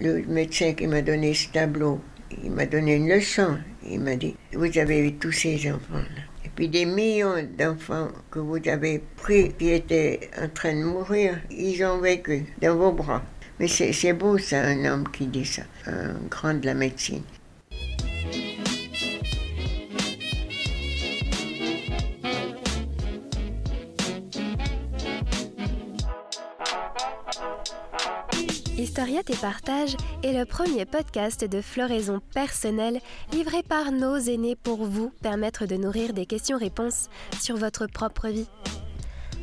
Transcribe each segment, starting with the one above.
Le médecin qui m'a donné ce tableau, il m'a donné une leçon. Il m'a dit, vous avez eu tous ces enfants-là. Et puis des millions d'enfants que vous avez pris qui étaient en train de mourir, ils ont vécu dans vos bras. Mais c'est beau ça, un homme qui dit ça, un grand de la médecine. Partage est le premier podcast de floraison personnelle livré par nos aînés pour vous permettre de nourrir des questions-réponses sur votre propre vie.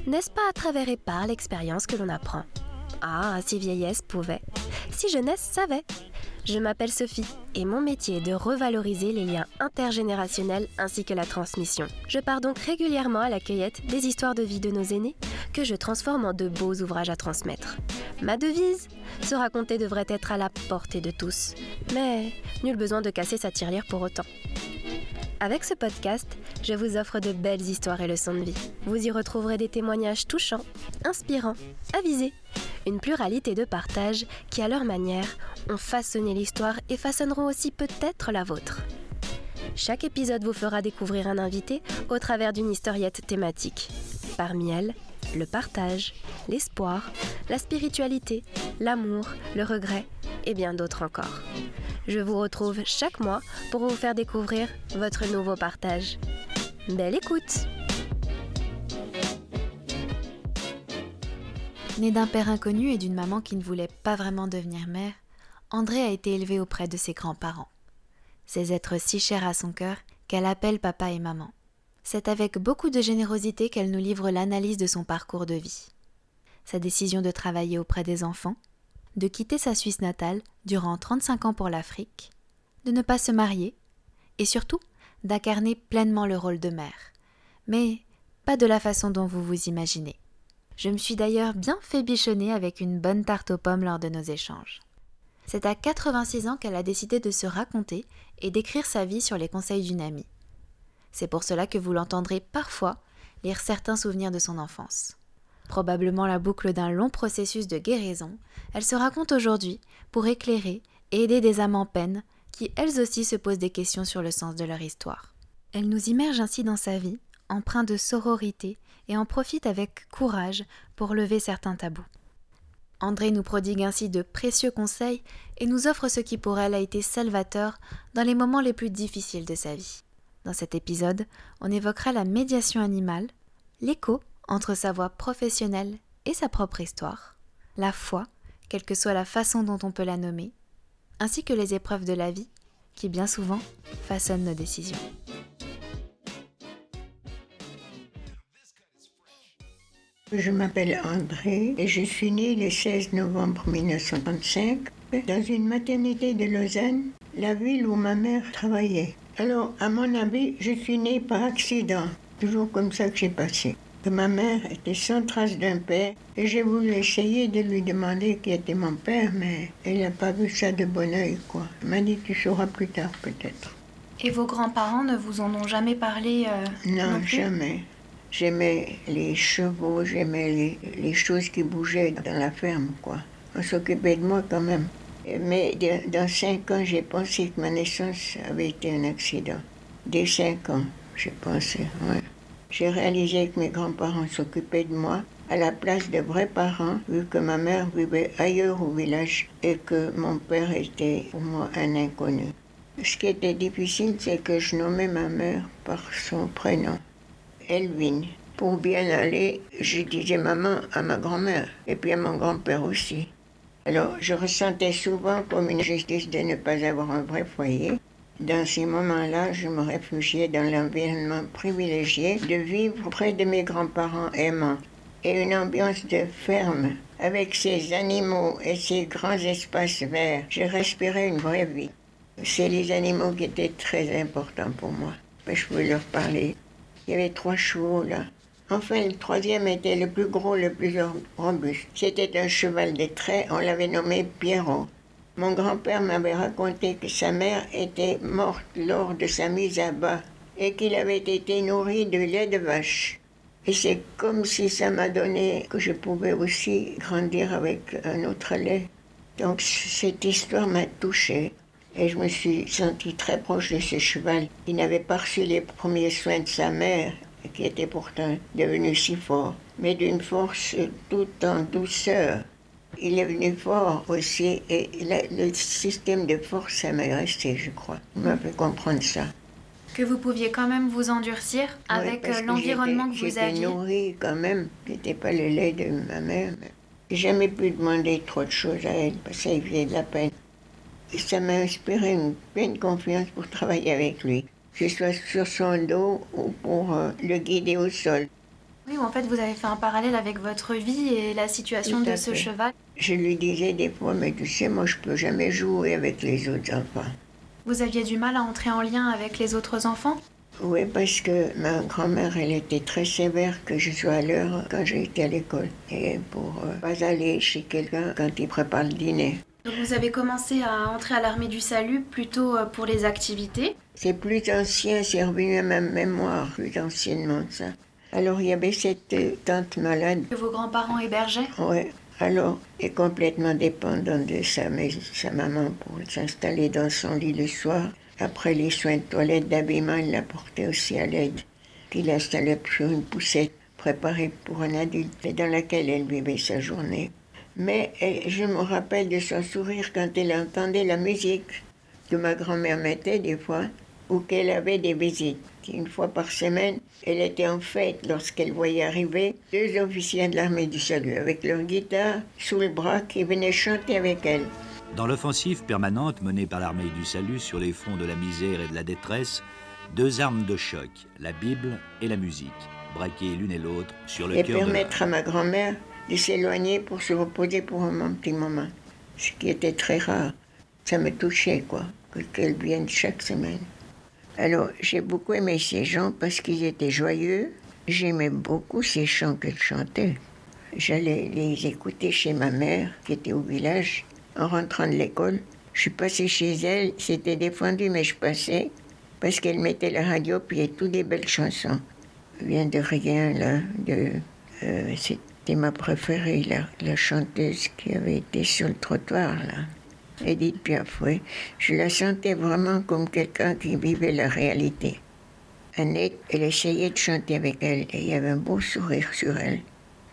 N'est-ce pas à travers et par l'expérience que l'on apprend? Ah, si vieillesse pouvait, si jeunesse savait je m'appelle Sophie et mon métier est de revaloriser les liens intergénérationnels ainsi que la transmission. Je pars donc régulièrement à la cueillette des histoires de vie de nos aînés que je transforme en de beaux ouvrages à transmettre. Ma devise Se raconter devrait être à la portée de tous, mais nul besoin de casser sa tirelire pour autant. Avec ce podcast, je vous offre de belles histoires et leçons de vie. Vous y retrouverez des témoignages touchants, inspirants, avisés, une pluralité de partages qui, à leur manière, ont façonné l'histoire et façonneront aussi peut-être la vôtre. Chaque épisode vous fera découvrir un invité au travers d'une historiette thématique. Parmi elles, le partage, l'espoir, la spiritualité, l'amour, le regret et bien d'autres encore. Je vous retrouve chaque mois pour vous faire découvrir votre nouveau partage. Belle écoute Né d'un père inconnu et d'une maman qui ne voulait pas vraiment devenir mère, André a été élevé auprès de ses grands-parents. Ces êtres si chers à son cœur qu'elle appelle papa et maman. C'est avec beaucoup de générosité qu'elle nous livre l'analyse de son parcours de vie. Sa décision de travailler auprès des enfants, de quitter sa Suisse natale durant 35 ans pour l'Afrique, de ne pas se marier, et surtout d'incarner pleinement le rôle de mère. Mais pas de la façon dont vous vous imaginez. Je me suis d'ailleurs bien fait bichonner avec une bonne tarte aux pommes lors de nos échanges. C'est à 86 ans qu'elle a décidé de se raconter et d'écrire sa vie sur les conseils d'une amie. C'est pour cela que vous l'entendrez parfois lire certains souvenirs de son enfance. Probablement la boucle d'un long processus de guérison, elle se raconte aujourd'hui pour éclairer et aider des âmes en peine qui elles aussi se posent des questions sur le sens de leur histoire. Elle nous immerge ainsi dans sa vie, empreint de sororité, et en profite avec courage pour lever certains tabous. André nous prodigue ainsi de précieux conseils et nous offre ce qui pour elle a été salvateur dans les moments les plus difficiles de sa vie. Dans cet épisode, on évoquera la médiation animale, l'écho entre sa voix professionnelle et sa propre histoire, la foi, quelle que soit la façon dont on peut la nommer, ainsi que les épreuves de la vie qui bien souvent façonnent nos décisions. Je m'appelle André et je suis née le 16 novembre 1935 dans une maternité de Lausanne, la ville où ma mère travaillait. Alors, à mon avis, je suis née par accident. Toujours comme ça que j'ai passé. Que ma mère était sans trace d'un père et j'ai voulu essayer de lui demander qui était mon père, mais elle n'a pas vu ça de bon oeil, quoi. Elle m'a dit tu sauras plus tard peut-être. Et vos grands-parents ne vous en ont jamais parlé euh, Non, jamais. J'aimais les chevaux, j'aimais les, les, choses qui bougeaient dans la ferme, quoi. On s'occupait de moi quand même. Mais dans cinq ans, j'ai pensé que ma naissance avait été un accident. Dès cinq ans, j'ai pensé, ouais. J'ai réalisé que mes grands-parents s'occupaient de moi à la place de vrais parents, vu que ma mère vivait ailleurs au village et que mon père était pour moi un inconnu. Ce qui était difficile, c'est que je nommais ma mère par son prénom. Elvin. Pour bien aller, je disais maman à ma grand-mère et puis à mon grand-père aussi. Alors, je ressentais souvent comme une justice de ne pas avoir un vrai foyer. Dans ces moments-là, je me réfugiais dans l'environnement privilégié de vivre près de mes grands-parents aimants et une ambiance de ferme. Avec ces animaux et ces grands espaces verts, je respirais une vraie vie. C'est les animaux qui étaient très importants pour moi. Je pouvais leur parler il y avait trois chevaux là. Enfin, le troisième était le plus gros, le plus robuste. C'était un cheval de trait, on l'avait nommé Pierrot. Mon grand-père m'avait raconté que sa mère était morte lors de sa mise à bas et qu'il avait été nourri de lait de vache. Et c'est comme si ça m'a donné que je pouvais aussi grandir avec un autre lait. Donc cette histoire m'a touchée et je me suis sentie très proche de ce cheval qui n'avait pas reçu les premiers soins de sa mère qui était pourtant devenu si fort, mais d'une force tout en douceur. Il est venu fort aussi et le système de force, ça m'est resté, je crois. Il m'a fait comprendre ça. Que vous pouviez quand même vous endurcir avec euh, l'environnement que, vous aviez. J'étais nourrie quand même. C'était pas le lait de ma mère. J'ai jamais pu demander trop de choses à elle parce que ça faisait de la peine. Et ça m'a inspiré une pleine confiance pour travailler avec lui, que ce soit sur son dos ou pour euh, le guider au sol. Oui, en fait, vous avez fait un parallèle avec votre vie et la situation de ce cheval. Je lui disais des fois, mais tu sais, moi, je peux jamais jouer avec les autres enfants. Vous aviez du mal à entrer en lien avec les autres enfants? Oui, parce que ma grand-mère, elle était très sévère que je sois à l'heure quand j'étais à l'école. Et pour euh, pas aller chez quelqu'un quand il prépare le dîner. Donc vous avez commencé à entrer à l'armée du salut plutôt euh, pour les activités? C'est plus ancien, c'est revenu à ma mémoire, plus anciennement ça. Alors il y avait cette euh, tante malade. Que vos grands-parents hébergeaient? Oui. Alors, est complètement dépendant de sa, sa maman pour s'installer dans son lit le soir. Après les soins de toilette, d'habillement, il la portait aussi à l'aide. Puis l'installait sur une poussette préparée pour un adulte dans laquelle elle vivait sa journée. Mais je me rappelle de son sourire quand elle entendait la musique que ma grand-mère mettait des fois ou qu'elle avait des visites. Une fois par semaine, elle était en fête lorsqu'elle voyait arriver deux officiers de l'armée du salut avec leur guitare sous le bras qui venaient chanter avec elle. Dans l'offensive permanente menée par l'armée du salut sur les fronts de la misère et de la détresse, deux armes de choc, la Bible et la musique, braquées l'une et l'autre sur le et cœur permettre à ma grand-mère de s'éloigner pour se reposer pour un petit moment, ce qui était très rare. Ça me touchait, quoi, qu'elle vienne chaque semaine. Alors, j'ai beaucoup aimé ces gens parce qu'ils étaient joyeux. J'aimais beaucoup ces chants qu'elle chantait. J'allais les écouter chez ma mère, qui était au village, en rentrant de l'école. Je suis passée chez elle, c'était défendu, mais je passais parce qu'elle mettait la radio, puis il y a toutes des belles chansons. Vient de rien, là. De, euh, c'était ma préférée, la, la chanteuse qui avait été sur le trottoir, là. Edith Piaf, oui. Je la sentais vraiment comme quelqu'un qui vivait la réalité. Annette, elle essayait de chanter avec elle et il y avait un beau sourire sur elle.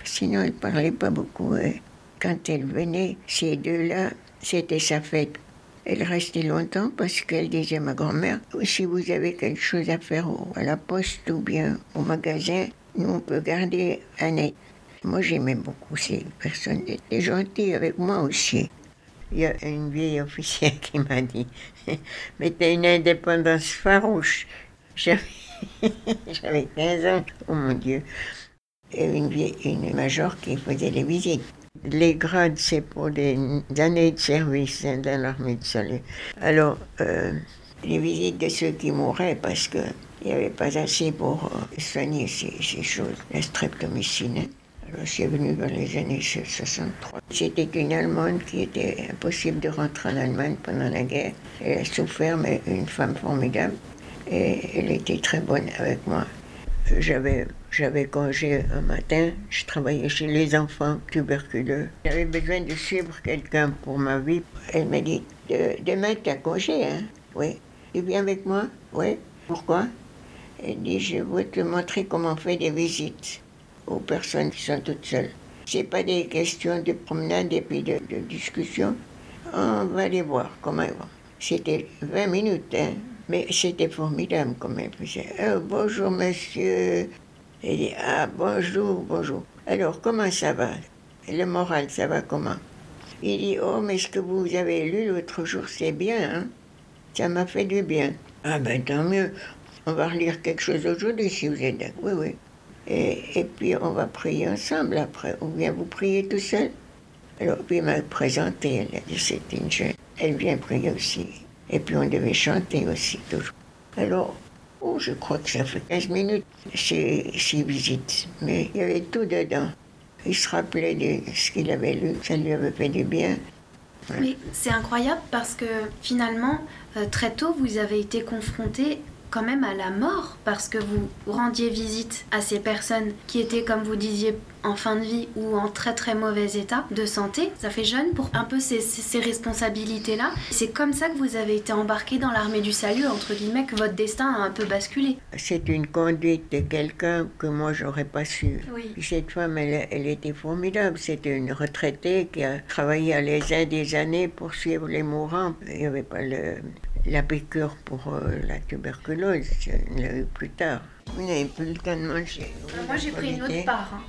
Sinon, elle parlait pas beaucoup. Hein. Quand elle venait, ces deux-là, c'était sa fête. Elle restait longtemps parce qu'elle disait à ma grand-mère, si vous avez quelque chose à faire à la poste ou bien au magasin, nous on peut garder Annette. Moi j'aimais beaucoup ces personnes, elles étaient gentilles avec moi aussi. Il y a une vieille officière qui m'a dit Mais t'as une indépendance farouche. J'avais 15 ans, oh mon Dieu. Et une, vieille, une major qui faisait les visites. Les grades, c'est pour des années de service hein, dans l'armée de salut. Alors, euh, les visites de ceux qui mouraient parce qu'il n'y avait pas assez pour euh, soigner ces, ces, choses, la streptomycine. Je suis venue dans les années 63. C'était une Allemande qui était impossible de rentrer en Allemagne pendant la guerre. Elle a souffert, mais une femme formidable. Et elle était très bonne avec moi. J'avais, j'avais congé un matin, je travaillais chez les enfants tuberculeux. J'avais besoin de suivre quelqu'un pour ma vie. Elle m'a dit Demain, tu as congé, hein? Oui. Tu viens avec moi? Oui. Pourquoi? Elle dit Je veux te montrer comment on fait des visites aux personnes qui sont toutes seules. C'est pas des questions de promenade et puis de, discussion. On va les voir comment ils vont. C'était 20 minutes, hein, mais c'était formidable elle faisait. Oh, bonjour monsieur. Elle dit Ah, bonjour, bonjour. Alors, comment ça va? Le moral, ça va comment Il dit Oh, mais ce que vous avez lu l'autre jour, c'est bien, hein Ça m'a fait du bien. Ah, ben tant mieux. On va relire quelque chose aujourd'hui si vous êtes d'accord. Oui, oui. Et, puis on va prier ensemble après. On vient vous prier tout seul. Alors, puis elle m'a présenté, elle a dit c'était une jeune. Elle vient prier aussi. Et puis on devait chanter aussi toujours. Alors, oh, je crois que ça fait 15 minutes, ces, visites. Mais il y avait tout dedans. Il se rappelait de ce qu'il avait lu, ça lui avait fait du bien. Oui, c'est incroyable parce que finalement, euh, très tôt, vous avez été confronté quand même à la mort parce que vous rendiez visite à ces personnes qui étaient, comme vous disiez, en fin de vie ou en très très mauvais état de santé. Ça fait jeune pour un peu ces, ces responsabilités-là. C'est comme ça que vous avez été embarqué dans l'armée du salut, entre guillemets, que votre destin a un peu basculé. C'est une conduite de quelqu'un que moi j'aurais pas su. Oui. Cette femme, elle, elle était formidable. C'était une retraitée qui a travaillé à l'ESA des années pour suivre les mourants. Il n'y avait pas le, la piqûre pour euh, la tuberculose. On l'a eu plus tard. Vous n'avez plus le temps de manger. Moi j'ai pris une autre part. hein.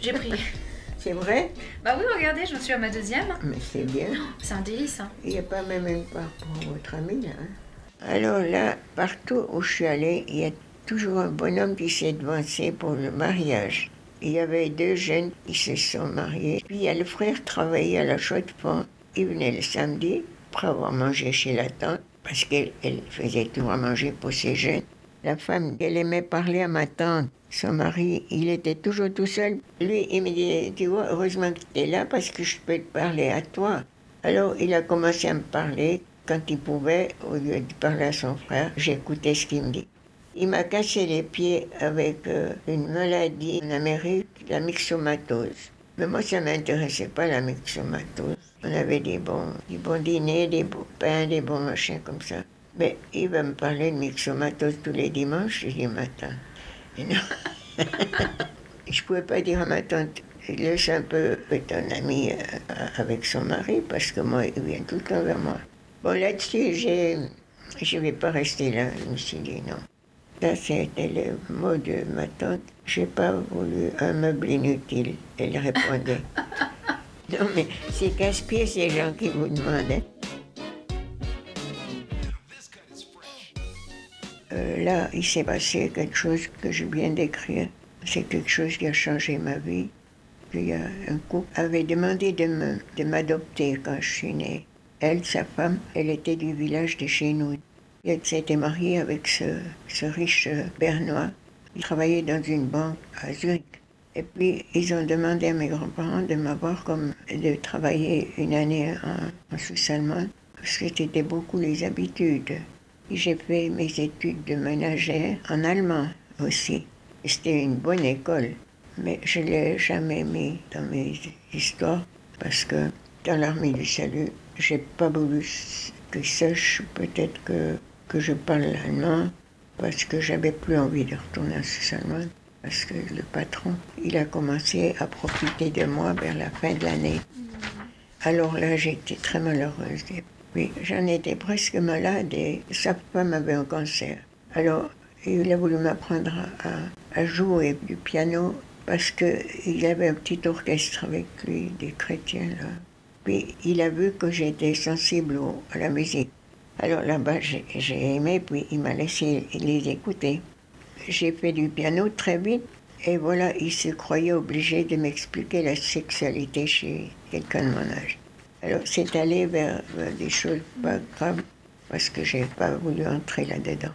J'ai pris. C'est vrai? Bah oui, regardez, j'en suis à ma deuxième. Mais c'est bien. C'est un délice. Hein. Il n'y a pas même une part pour votre ami, là. hein. Alors là, partout où je suis allée, il y a toujours un bonhomme qui s'est devancé pour le mariage. Il y avait deux jeunes qui se sont mariés. Puis il y a le frère travaillait à la chaux-de-fonds. Il venait le samedi pour avoir mangé chez la tante, parce qu'elle elle faisait toujours à manger pour ses jeunes. La femme, elle aimait parler à ma tante. Son mari, il était toujours tout seul. Lui, il me dit, tu vois, heureusement que tu es là parce que je peux te parler à toi. Alors, il a commencé à me parler quand il pouvait, au lieu de parler à son frère. J'écoutais ce qu'il me dit. Il m'a cassé les pieds avec euh, une maladie en Amérique, la myxomatose. Mais moi, ça ne m'intéressait pas, la myxomatose. On avait des bons, des bons dîners, des bons pains, des bons machins comme ça. Mais il va me parler de myxomatose tous les dimanches, je dis matin. Et non. je pouvais pas dire à ma tante, laisse un peu ton ami euh, avec son mari, parce que moi, il vient tout le temps vers moi. Bon, là-dessus, j'ai, je vais pas rester là. Je me suis dit non. Ça, c'était le mot de ma tante. J'ai pas voulu un meuble inutile. Elle répondait. non, mais c'est casse-pied ces gens qui vous demandent. hein. Euh, là, il s'est passé quelque chose que je viens d'écrire. C'est quelque chose qui a changé ma vie. Y a un couple avait demandé de m'adopter quand je suis née. Elle, sa femme, elle était du village de chez nous. Elle s'était mariée avec ce, ce riche euh, Bernois. Il travaillait dans une banque à Zurich. Et puis, ils ont demandé à mes grands-parents de m'avoir comme de travailler une année en, en Suisse allemande, parce que c'était beaucoup les habitudes. J'ai fait mes études de ménagère en allemand aussi. C'était une bonne école, mais je ne l'ai jamais mis dans mes histoires parce que dans l'armée du salut, j'ai pas voulu que sache peut-être que, que je parle allemand parce que j'avais plus envie de retourner en Suisse allemande parce que le patron, il a commencé à profiter de moi vers la fin de l'année. Alors là, j'étais très malheureuse. Puis, j'en étais presque malade et sa femme avait un cancer. Alors, il a voulu m'apprendre à, jouer du piano parce qu'il avait un petit orchestre avec lui, des chrétiens. Puis, il a vu que j'étais sensible à la musique. Alors là-bas, j'ai aimé, puis il m'a laissé les écouter. J'ai fait du piano très vite, et voilà, il se croyait obligé de m'expliquer la sexualité chez quelqu'un de mon âge. Alors, c'est allé vers, des choses pas graves, parce que j'ai pas voulu entrer là-dedans.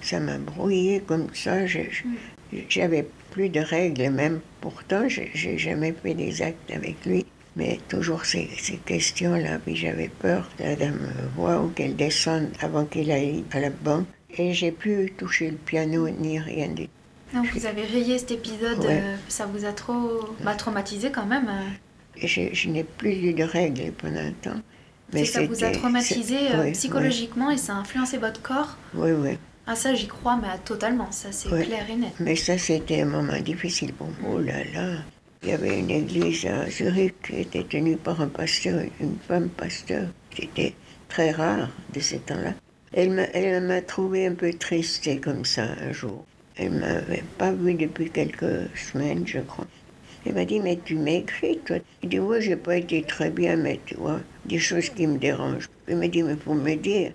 Ça m'a brouillé comme ça, j'avais plus de règles même. Pourtant, j'ai jamais fait des actes avec lui. Mais toujours ces, ces questions-là, puis j'avais peur que la dame me voie ou qu'elle descende avant qu'il aille à la banque. Et j'ai pu toucher le piano ni rien du tout. Donc vous avez rayé cet épisode, Ouais. euh, ça vous a trop bah, traumatisé quand même. euh. Je, je n'ai plus eu de règles pendant un temps. Que ça vous a traumatisé euh, psychologiquement et ça a influencé votre corps? Oui, oui. Ah ça j'y crois, mais totalement, ça c'est clair et net. Mais ça, c'était un moment difficile pour moi. Oh là là. Il y avait une église à Zurich qui était tenue par un pasteur, une femme pasteur. C'était très rare de ce temps-là. Elle m'a, trouvé un peu triste comme ça un jour. Elle m'avait pas vu depuis quelques semaines, je crois. Elle m'a dit, mais tu m'écris, toi. Je dis, oui, j'ai pas été très bien, mais tu vois, des choses qui me dérangent. Elle m'a dit, mais faut me dire.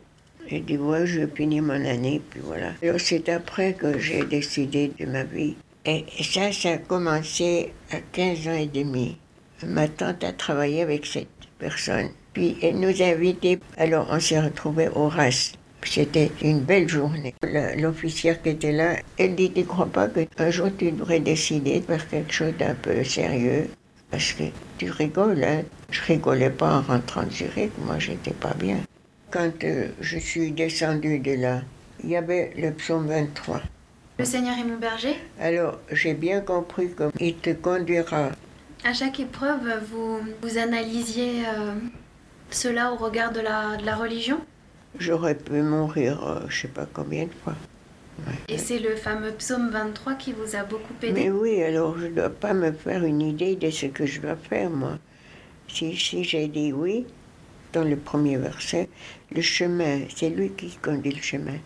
J'ai dit, ouais, je finir mon année, puis voilà. Alors, c'est après que j'ai décidé de ma vie. Et ça, ça a commencé à 15 ans et demi. Ma tante a travaillé avec cette personne. Puis elle nous a invités. Alors, on s'est retrouvés au RAS. C'était une belle journée. L'officière qui était là, elle dit, tu crois pas qu'un jour tu devrais décider de faire quelque chose d'un peu sérieux? Parce que tu rigoles, hein? Je rigolais pas en rentrant de Zurich, moi j'étais pas bien. Quand euh, je suis descendue de là, il y avait le psaume 23. Le Seigneur est mon berger? Alors, j'ai bien compris qu'il te conduira. À chaque épreuve, vous, vous analysiez euh, cela au regard de la, de la religion? J'aurais pu mourir, euh, je sais pas combien de fois. Et c'est le fameux psaume 23 qui vous a beaucoup aidé Mais oui, alors je ne dois pas me faire une idée de ce que je dois faire, moi. Si, si j'ai dit oui, dans le premier verset, le chemin, c'est lui qui conduit le chemin.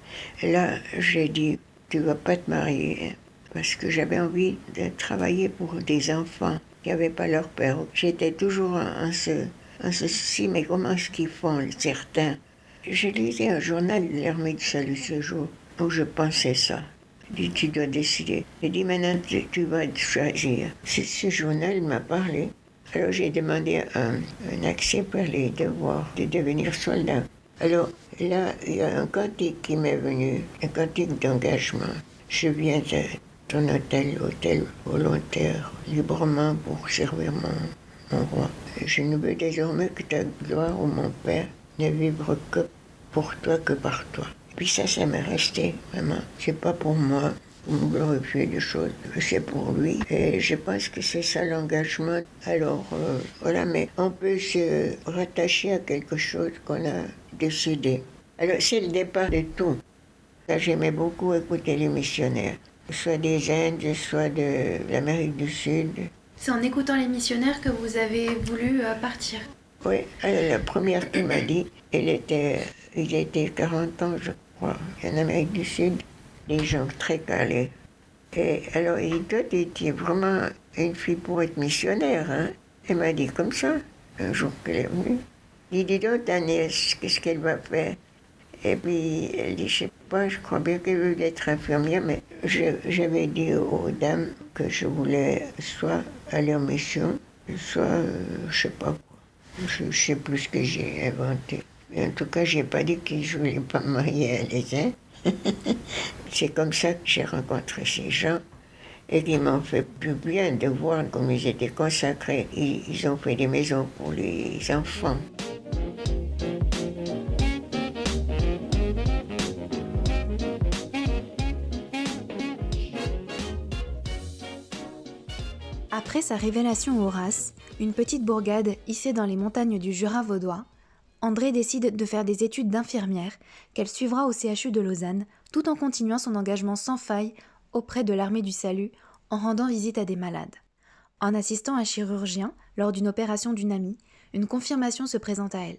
Et là, j'ai dit, tu vas pas te marier, hein, parce que j'avais envie de travailler pour des enfants qui n'avaient pas leur père. J'étais toujours en, ce, en ce souci, mais comment est-ce qu'ils font, certains? J'ai lisé un journal de l'armée du salut ce jour, où je pensais ça. Dit, tu dois décider. J'ai dit, maintenant, tu, vas choisir. Ce, journal m'a parlé. Alors j'ai demandé un, un, accès pour les devoirs de devenir soldat. Alors là, il y a un cantique qui m'est venu, un cantique d'engagement. Je viens de ton hôtel, hôtel volontaire, librement pour servir mon, mon roi. Je ne veux désormais que ta gloire, ô mon Père, ne vivre que pour toi, que par toi. Puis ça, ça m'est resté, vraiment. C'est pas pour moi, pour me glorifier des choses, c'est pour lui. Et je pense que c'est ça l'engagement. Alors, euh, voilà, mais on peut se rattacher à quelque chose qu'on a décidé. Alors, c'est le départ de tout. J'aimais beaucoup écouter les missionnaires, soit des Indes, soit de l'Amérique du Sud. C'est en écoutant les missionnaires que vous avez voulu euh, partir Oui, la première qui m'a dit, elle était, il était 40 ans, je crois, en Amérique du Sud, des gens très calés. Et alors, tu es vraiment une fille pour être missionnaire, hein? Elle m'a dit comme ça, un jour qu'elle est venue. Il dit donc, ta nièce, qu'est-ce qu'elle va faire? Et puis, elle dit, je sais pas, je crois bien qu'elle veut être infirmière, mais j'avais dit aux dames que je voulais soit aller en mission, soit, euh, je sais pas quoi. Je, je sais plus ce que j'ai inventé. Mais en tout cas, j'ai pas dit que je voulais pas me marier à les. C'est comme ça que j'ai rencontré ces gens et qui m'ont fait du bien de voir comme ils étaient consacrés. Ils ont fait des maisons pour les enfants. Sa révélation au Horace, une petite bourgade hissée dans les montagnes du Jura vaudois, André décide de faire des études d'infirmière qu'elle suivra au CHU de Lausanne tout en continuant son engagement sans faille auprès de l'armée du salut en rendant visite à des malades. En assistant un chirurgien lors d'une opération d'une amie, une confirmation se présente à elle.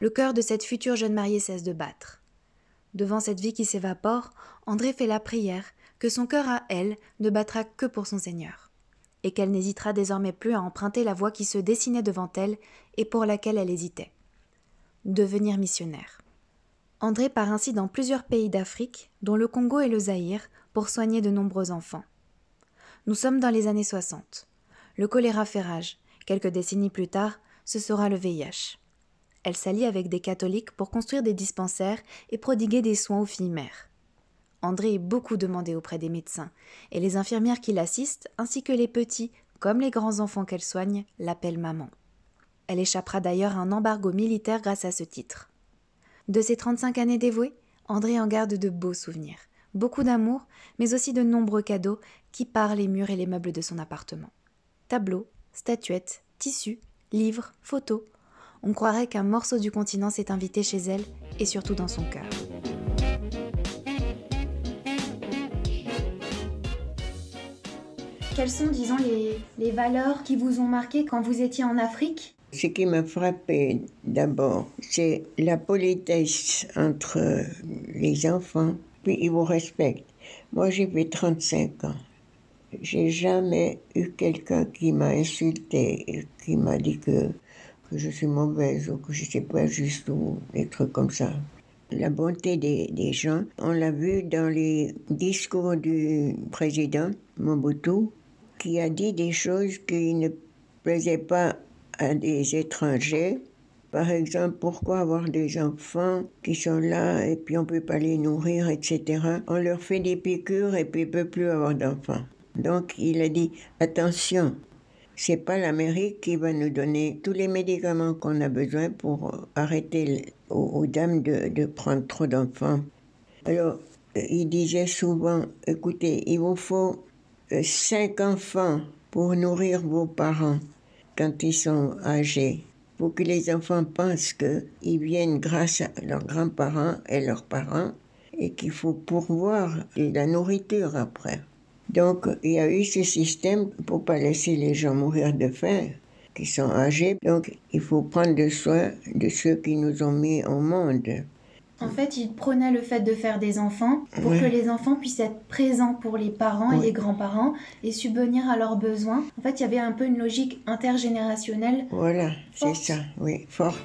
Le cœur de cette future jeune mariée cesse de battre. Devant cette vie qui s'évapore, André fait la prière que son cœur à elle ne battra que pour son Seigneur, et qu'elle n'hésitera désormais plus à emprunter la voie qui se dessinait devant elle et pour laquelle elle hésitait devenir missionnaire. André part ainsi dans plusieurs pays d'Afrique, dont le Congo et le Zaïre, pour soigner de nombreux enfants. Nous sommes dans les années 60. Le choléra fait rage. Quelques décennies plus tard, ce sera le VIH. Elle s'allie avec des catholiques pour construire des dispensaires et prodiguer des soins aux filles mères. André est beaucoup demandé auprès des médecins, et les infirmières qui l'assistent, ainsi que les petits, comme les grands enfants qu'elle soigne, l'appellent maman. Elle échappera d'ailleurs à un embargo militaire grâce à ce titre. De ses 35 années dévouées, André en garde de beaux souvenirs, beaucoup d'amour, mais aussi de nombreux cadeaux qui parent les murs et les meubles de son appartement. Tableaux, statuettes, tissus, livres, photos. On croirait qu'un morceau du continent s'est invité chez elle et surtout dans son cœur. Quelles sont, disons, les, les valeurs qui vous ont marqué quand vous étiez en Afrique? Ce qui m'a frappé d'abord, c'est la politesse entre les enfants, puis ils vous respectent. Moi, j'ai fait 35 ans. J'ai jamais eu quelqu'un qui m'a insulté, qui m'a dit que, que, je suis mauvaise ou que je ne sais pas juste ou des trucs comme ça. La bonté des, des gens, on l'a vu dans les discours du président Mobutu, qui a dit des choses qui ne plaisaient pas à des étrangers. Par exemple, pourquoi avoir des enfants qui sont là et puis on ne peut pas les nourrir, etc. On leur fait des piqûres et puis ils ne peuvent plus avoir d'enfants. Donc il a dit attention, c'est pas l'Amérique qui va nous donner tous les médicaments qu'on a besoin pour arrêter aux, dames de, prendre trop d'enfants. Alors, il disait souvent, écoutez, il vous faut euh, cinq enfants pour nourrir vos parents quand ils sont âgés. Pour que les enfants pensent qu'ils viennent grâce à leurs grands-parents et leurs parents et qu'il faut pourvoir de la nourriture après. Donc, il y a eu ce système pour pas laisser les gens mourir de faim, qui sont âgés. Donc, il faut prendre soin de ceux qui nous ont mis au monde. En fait, il prônait le fait de faire des enfants pour que les enfants puissent être présents pour les parents et les grands-parents et subvenir à leurs besoins. En fait, il y avait un peu une logique intergénérationnelle. Voilà, c'est ça, oui, fort.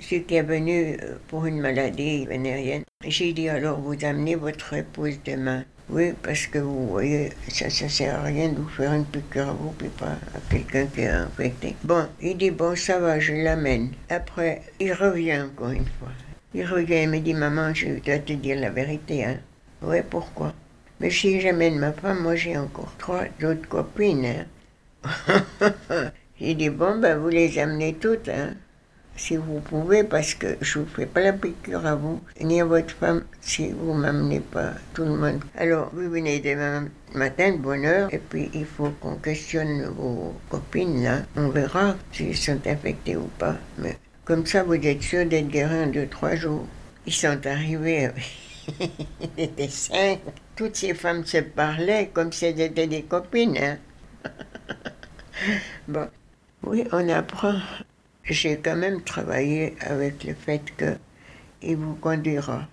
Ce qui est venu euh, pour une maladie vénérienne, j'ai dit alors vous amenez votre épouse demain. Oui, parce que vous voyez, ça ne sert à rien de vous faire une piqûre à vous, puis pas à quelqu'un qui est infecté. Bon, il dit, bon, ça va, je l'amène. Après, il revient encore une fois. Il revient, il me dit, maman, je dois te dire la vérité, hein. Oui, pourquoi? Mais si j'amène ma femme, moi j'ai encore trois autres copines, hein. il dit, bon, ben vous les amenez toutes, hein si vous pouvez, parce que je ne vous fais pas la piqûre à vous, ni à votre femme, si vous ne m'amenez pas tout le monde. Alors, vous venez demain matin de bonne heure, et puis il faut qu'on questionne vos copines, là. On verra s'ils sont infectés ou pas. Mais comme ça, vous êtes sûr d'être guéri en deux, trois jours. Ils sont arrivés, ils étaient cinq. Toutes ces femmes se parlaient comme si elles étaient des copines, hein. bon. Oui, on apprend j'ai quand même travaillé avec le fait que il vous conduira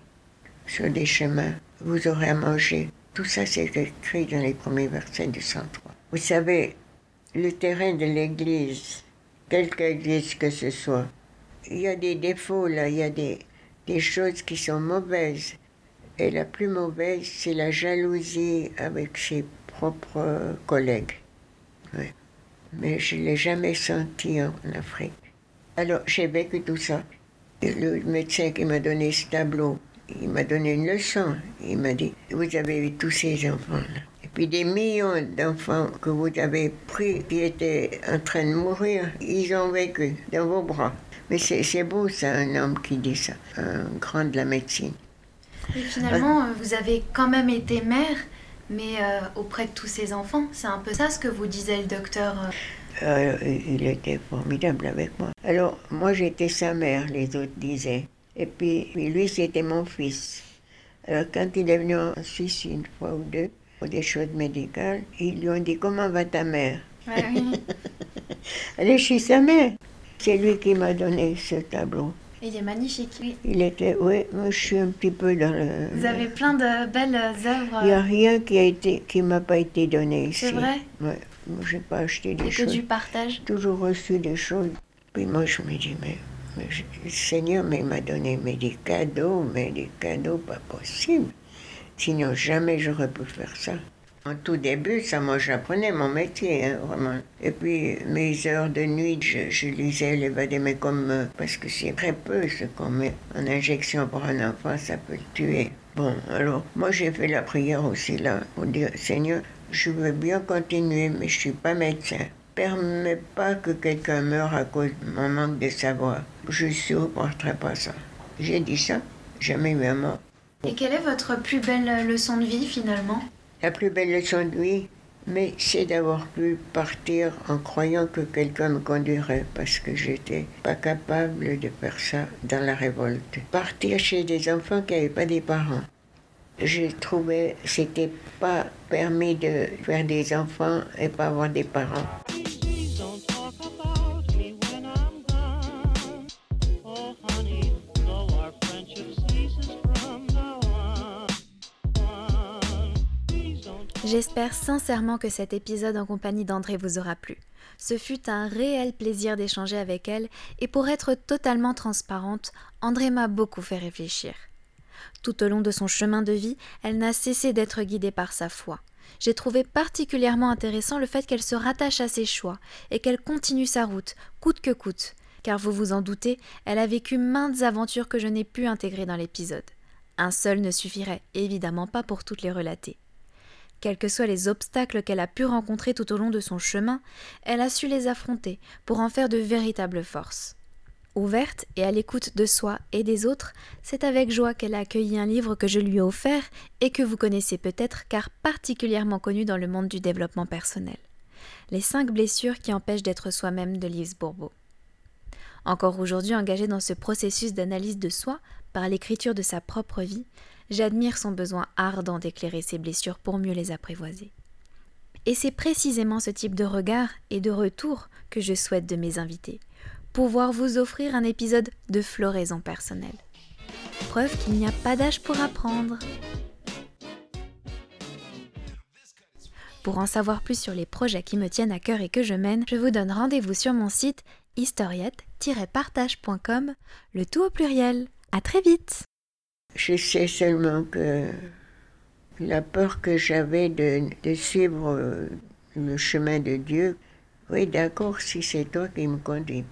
sur des chemins, vous aurez à manger. Tout ça, c'est écrit dans les premiers versets du 103. Vous savez, le terrain de l'Église, quelque église que ce soit, il y a des défauts là, il y a des, des choses qui sont mauvaises. Et la plus mauvaise, c'est la jalousie avec ses propres collègues. Mais je ne l'ai jamais senti en Afrique. Alors j'ai vécu tout ça. le médecin qui m'a donné ce tableau, il m'a donné une leçon. Il m'a dit, vous avez eu tous ces enfants-là. Et puis des millions d'enfants que vous avez pris, qui étaient en train de mourir, ils ont vécu dans vos bras. Mais c'est beau ça, un homme qui dit ça, un grand de la médecine. Et finalement, euh, vous avez quand même été mère, mais euh, auprès de tous ces enfants. C'est un peu ça ce que vous disait le docteur. Euh, euh, il était formidable avec moi. Alors, moi, j'étais sa mère, les autres disaient. Et puis, lui, c'était mon fils. Alors, quand il est venu en Suisse une fois ou deux, pour des choses médicales, ils lui ont dit Comment va ta mère? Ouais, oui. Elle est chez sa mère. C'est lui qui m'a donné ce tableau. Il est magnifique, oui. Il était, oui, moi je suis un petit peu dans le. Vous avez plein de belles œuvres. Il n'y a rien qui a été, qui m'a pas été donné ici. C'est vrai? Ouais. J'ai pas acheté des choses. que du partage. Toujours reçu des choses. Puis moi, je me dis, mais, le Seigneur mais, m'a donné mais des cadeaux, mais des cadeaux pas possibles. Sinon, jamais j'aurais pu faire ça. En tout début, ça, moi, j'apprenais mon métier, hein, vraiment. Et puis, mes heures de nuit, je, lisais l'évadé, mais comme. Euh, parce que c'est très peu ce qu'on met en injection pour un enfant, ça peut le tuer. Bon, alors, moi, j'ai fait la prière aussi là, pour dire Seigneur, je veux bien continuer, mais je suis pas médecin. Permets pas que quelqu'un meure à cause de mon manque de savoir. Je ne supporterai pas ça. J'ai dit ça, jamais eu un mort. Et quelle est votre plus belle leçon de vie finalement? La plus belle leçon de vie, mais c'est d'avoir pu partir en croyant que quelqu'un me conduirait parce que j'étais pas capable de faire ça dans la révolte. Partir chez des enfants qui n'avaient pas des parents je trouvais que c'était pas permis de faire des enfants et pas avoir des parents. J'espère sincèrement que cet épisode en compagnie d'André vous aura plu. Ce fut un réel plaisir d'échanger avec elle et pour être totalement transparente, André m'a beaucoup fait réfléchir. Tout au long de son chemin de vie, elle n'a cessé d'être guidée par sa foi. J'ai trouvé particulièrement intéressant le fait qu'elle se rattache à ses choix et qu'elle continue sa route, coûte que coûte, car vous vous en doutez, elle a vécu maintes aventures que je n'ai pu intégrer dans l'épisode. Un seul ne suffirait évidemment pas pour toutes les relater. Quels que soient les obstacles qu'elle a pu rencontrer tout au long de son chemin, elle a su les affronter pour en faire de véritables forces. Ouverte et à l'écoute de soi et des autres, c'est avec joie qu'elle a accueilli un livre que je lui ai offert et que vous connaissez peut-être car particulièrement connu dans le monde du développement personnel. Les cinq blessures qui empêchent d'être soi-même de Lise Bourbeau. Encore aujourd'hui engagée dans ce processus d'analyse de soi par l'écriture de sa propre vie, j'admire son besoin ardent d'éclairer ses blessures pour mieux les apprivoiser. Et c'est précisément ce type de regard et de retour que je souhaite de mes invités pouvoir vous offrir un épisode de floraison personnelle. Preuve qu'il n'y a pas d'âge pour apprendre. Pour en savoir plus sur les projets qui me tiennent à cœur et que je mène, je vous donne rendez-vous sur mon site historiette-partage.com, le tout au pluriel. À très vite Je sais seulement que la peur que j'avais de, suivre le chemin de Dieu, oui d'accord, si c'est toi qui me conduis